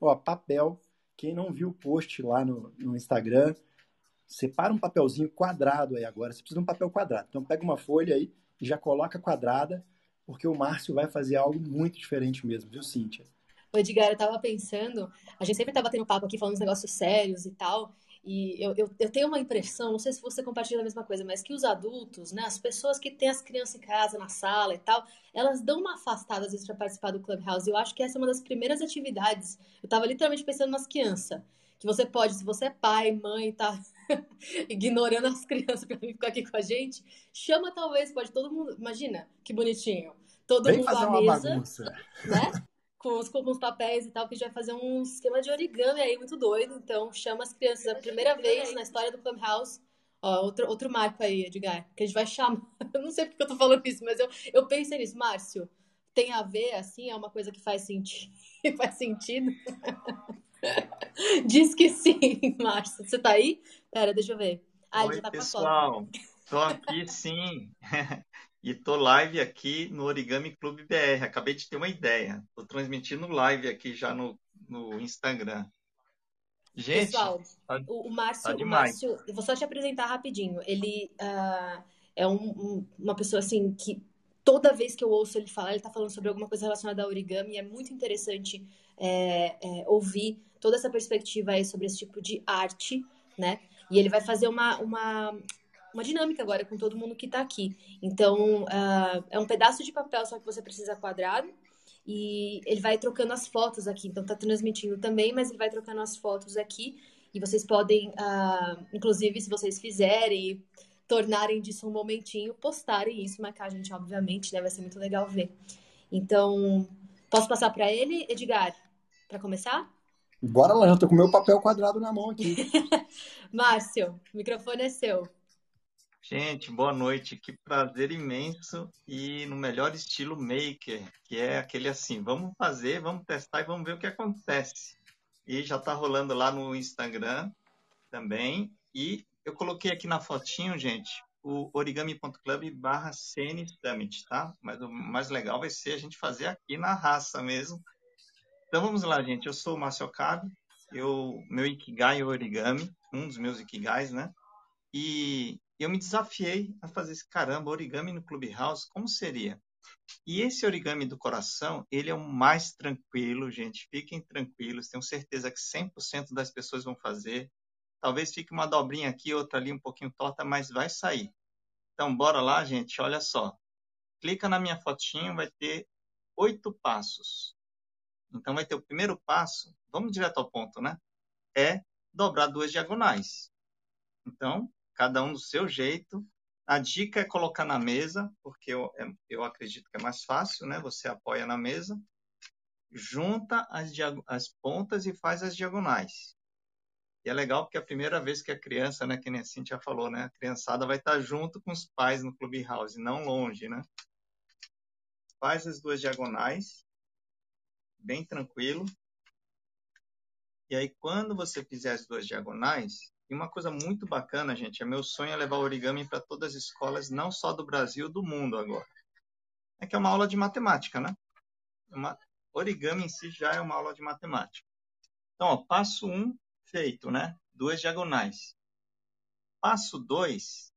Ó, papel. Quem não viu o post lá no, no Instagram, separa um papelzinho quadrado aí agora. Você precisa de um papel quadrado. Então pega uma folha aí e já coloca quadrada, porque o Márcio vai fazer algo muito diferente mesmo, viu, Cíntia? Edgar, eu tava pensando, a gente sempre tava tendo papo aqui falando uns negócios sérios e tal, e eu, eu, eu, tenho uma impressão, não sei se você compartilha a mesma coisa, mas que os adultos, né, as pessoas que têm as crianças em casa, na sala e tal, elas dão uma afastada às vezes para participar do Clubhouse. E eu acho que essa é uma das primeiras atividades. Eu tava literalmente pensando nas crianças. Que você pode, se você é pai, mãe, tá ignorando as crianças para ficar aqui com a gente, chama talvez, pode todo mundo. Imagina, que bonitinho. Todo Vem mundo fazer à uma mesa, bagunça. né? Com os, com os papéis e tal, que a gente vai fazer um esquema de origami aí muito doido. Então, chama as crianças a primeira vez na história do Clubhouse. Ó, outro, outro marco aí, Edgar, que a gente vai chamar. Eu não sei porque eu tô falando isso, mas eu, eu pensei nisso. Márcio, tem a ver, assim? É uma coisa que faz sentido? faz sentido? Diz que sim, Márcio. Você tá aí? Pera, deixa eu ver. Ah, ele Oi, já tá com a foto. pessoal. Tô aqui sim. E tô live aqui no Origami Clube BR. Acabei de ter uma ideia. Tô transmitindo live aqui já no, no Instagram. Gente, Pessoal, tá, o, Márcio, tá o. Márcio, eu vou só te apresentar rapidinho. Ele ah, é um- um- uma pessoa assim que toda vez que eu ouço ele falar, ele tá falando sobre alguma coisa relacionada ao origami. E é muito interessante é, é, ouvir toda essa perspectiva aí sobre esse tipo de arte, né? E ele vai fazer uma, uma, uma dinâmica agora com todo mundo que tá aqui. Então, ah, é um pedaço de papel, só que você precisa quadrado. E ele vai trocando as fotos aqui. Então, tá transmitindo também, mas ele vai trocando as fotos aqui. E vocês podem, ah, inclusive, se vocês fizerem tornarem disso um momentinho, postarem isso, marcar a gente, obviamente, né? Vai ser muito legal ver. Então, posso passar para ele, Edgar, para começar? Bora lá, já tô com o meu papel quadrado na mão aqui. Márcio, o microfone é seu. Gente, boa noite. Que prazer imenso e no melhor estilo maker, que é aquele assim, vamos fazer, vamos testar e vamos ver o que acontece. E já tá rolando lá no Instagram também. E eu coloquei aqui na fotinho, gente, o origami.club barra CN Summit, tá? Mas o mais legal vai ser a gente fazer aqui na raça mesmo. Então vamos lá, gente. Eu sou o Márcio Okabe, eu, meu Ikigai é origami, um dos meus Ikigais, né? E eu me desafiei a fazer esse caramba, origami no Clubhouse, como seria? E esse origami do coração, ele é o mais tranquilo, gente. Fiquem tranquilos, tenho certeza que 100% das pessoas vão fazer. Talvez fique uma dobrinha aqui, outra ali um pouquinho torta, mas vai sair. Então, bora lá, gente. Olha só. Clica na minha fotinho, vai ter oito passos. Então, vai ter o primeiro passo, vamos direto ao ponto, né? É dobrar duas diagonais. Então, cada um do seu jeito. A dica é colocar na mesa, porque eu, é- eu acredito que é mais fácil, né? Você apoia na mesa, junta as, as pontas e faz as diagonais. E é legal porque é a primeira vez que a criança, né, que nem a Cintia falou, né, a criançada vai estar junto com os pais no Clubhouse, não longe, né? Faz as duas diagonais, bem tranquilo. E aí, quando você fizer as duas diagonais, e uma coisa muito bacana, gente, é meu sonho é levar origami para todas as escolas, não só do Brasil, do mundo agora. É que é uma aula de matemática, né? Uma, origami em si já é uma aula de matemática. Então, ó, passo um, feito, né? Duas diagonais. Passo dois,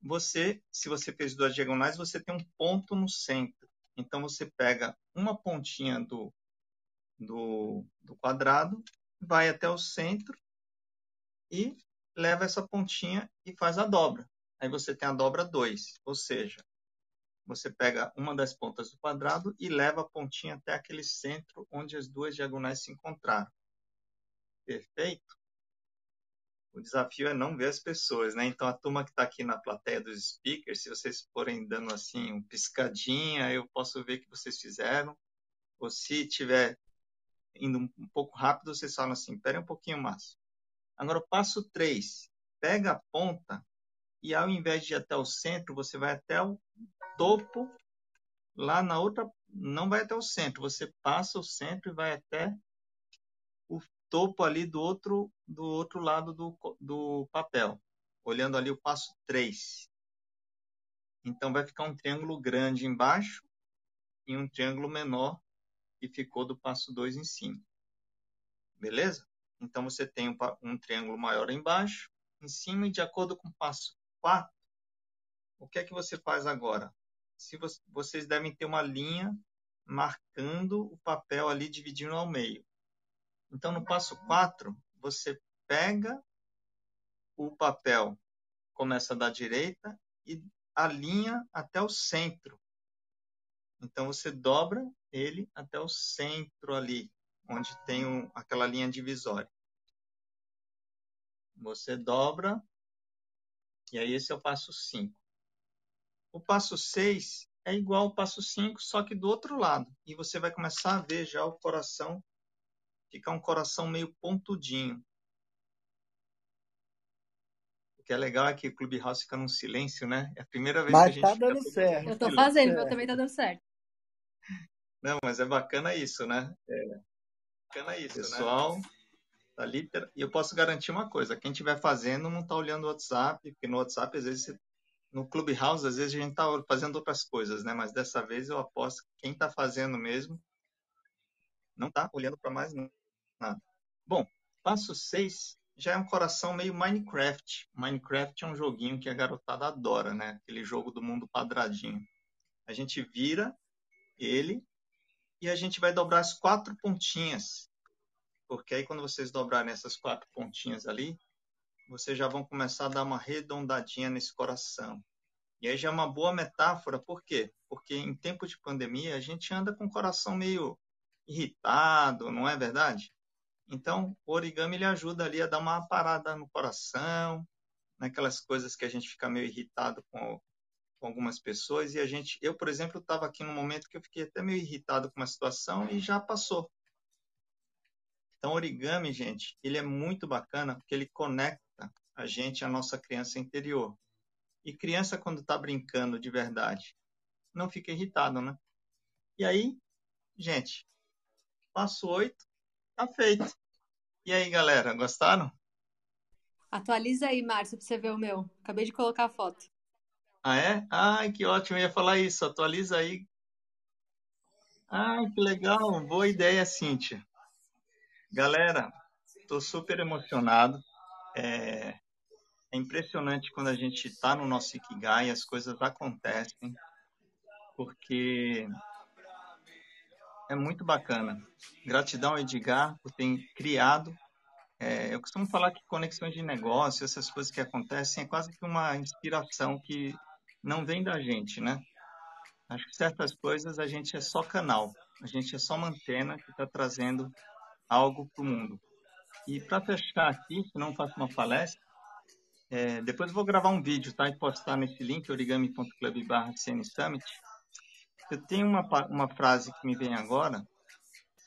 você, se você fez duas diagonais, você tem um ponto no centro. Então, você pega uma pontinha do, do, do quadrado, vai até o centro e leva essa pontinha e faz a dobra. Aí você tem a dobra 2, ou seja, você pega uma das pontas do quadrado e leva a pontinha até aquele centro onde as duas diagonais se encontraram. Perfeito? O desafio é não ver as pessoas, né? Então a turma que está aqui na plateia dos speakers, se vocês forem dando assim um piscadinha, eu posso ver que vocês fizeram. Ou se tiver indo um pouco rápido, vocês falam assim, espere um pouquinho mais. Agora, o passo 3. Pega a ponta e ao invés de ir até o centro, você vai até o topo, lá na outra, não vai até o centro, você passa o centro e vai até o topo ali do outro, do outro lado do, do papel, olhando ali o passo 3. Então, vai ficar um triângulo grande embaixo e um triângulo menor que ficou do passo 2 em cima. beleza? Então você tem um, triângulo maior embaixo, em cima, e de acordo com o passo 4, o que é que você faz agora? Se você, vocês devem ter uma linha marcando o papel ali, dividindo ao meio. Então, no passo 4, você pega o papel, começa da direita e alinha até o centro. Então, você dobra ele até o centro ali, onde tem um, aquela linha divisória. Você dobra, e aí esse é o passo 5. O passo 6 é igual ao passo 5, só que do outro lado. E você vai começar a ver já o coração, ficar um coração meio pontudinho. O que é legal é que o Clubhouse fica num silêncio, né? É a primeira vez mas que a tá gente dando certo. Eu tô fazendo, meu também tá dando certo. Não, mas é bacana isso, né? É bacana isso, Pessoal, né? Tá liter... E eu posso garantir uma coisa, quem estiver fazendo não está olhando o WhatsApp, porque no WhatsApp, às vezes, no Clubhouse, às vezes a gente está fazendo outras coisas, né? Mas dessa vez eu aposto que quem está fazendo mesmo não está olhando para mais nada. Bom, passo 6 já é um coração meio Minecraft. Minecraft é um joguinho que a garotada adora, né? Aquele jogo do mundo quadradinho. A gente vira ele e a gente vai dobrar as quatro pontinhas porque aí quando vocês dobrarem essas quatro pontinhas ali, vocês já vão começar a dar uma redondadinha nesse coração. E aí já é uma boa metáfora, por quê? Porque em tempo de pandemia a gente anda com o coração meio irritado, não é verdade? Então, o origami ele ajuda ali a dar uma parada no coração, naquelas coisas que a gente fica meio irritado com, com algumas pessoas e a gente, eu, por exemplo, estava aqui num momento que eu fiquei até meio irritado com uma situação e já passou. Então, origami, gente, ele é muito bacana porque ele conecta a gente à nossa criança interior. E criança, quando está brincando de verdade, não fica irritado, né? E aí, gente, passo oito, tá feito. E aí, galera, gostaram? Atualiza aí, Márcio, para você ver o meu. Acabei de colocar a foto. Ah, é? Ai, que ótimo, eu ia falar isso. Atualiza aí. Ai, que legal. Boa ideia, Cíntia. Galera, estou super emocionado. É, é, impressionante quando a gente está no nosso Ikigai, as coisas acontecem, porque é muito bacana. Gratidão, Edgar, por ter criado. É, eu costumo falar que conexões de negócio, essas coisas que acontecem, é quase que uma inspiração que não vem da gente, né? Acho que certas coisas a gente é só canal, a gente é só uma antena que está trazendo algo para o mundo. E para fechar aqui, se não faço uma palestra, é, depois eu vou gravar um vídeo tá, e postar nesse link, origami.club. Eu tenho uma, uma frase que me vem agora,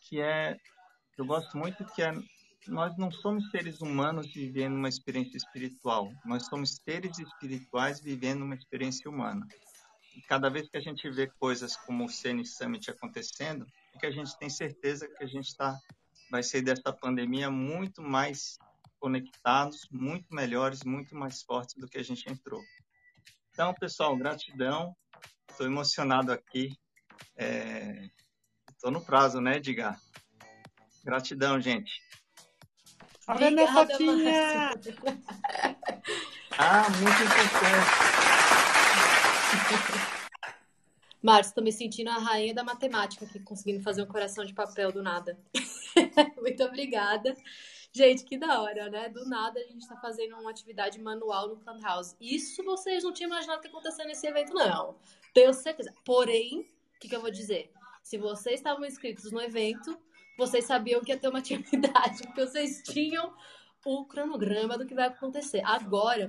que é, eu gosto muito, que é nós não somos seres humanos vivendo uma experiência espiritual, nós somos seres espirituais vivendo uma experiência humana. E cada vez que a gente vê coisas como o CN Summit acontecendo, é que a gente tem certeza que a gente está vai sair dessa pandemia muito mais conectados, muito melhores, muito mais fortes do que a gente entrou. Então, pessoal, gratidão. Estou emocionado aqui. Estou é... no prazo, né, Edgar? Gratidão, gente. Olha minha fotinha! ah, muito importante. Márcio, estou me sentindo a rainha da matemática aqui, conseguindo fazer um coração de papel do nada. Muito obrigada. Gente, que da hora, né? Do nada a gente está fazendo uma atividade manual no Clubhouse. Isso vocês não tinham imaginado que ia acontecer nesse evento, não. Tenho certeza. Porém, o que, que eu vou dizer? Se vocês estavam inscritos no evento, vocês sabiam que ia ter uma atividade, porque vocês tinham o cronograma do que vai acontecer. Agora,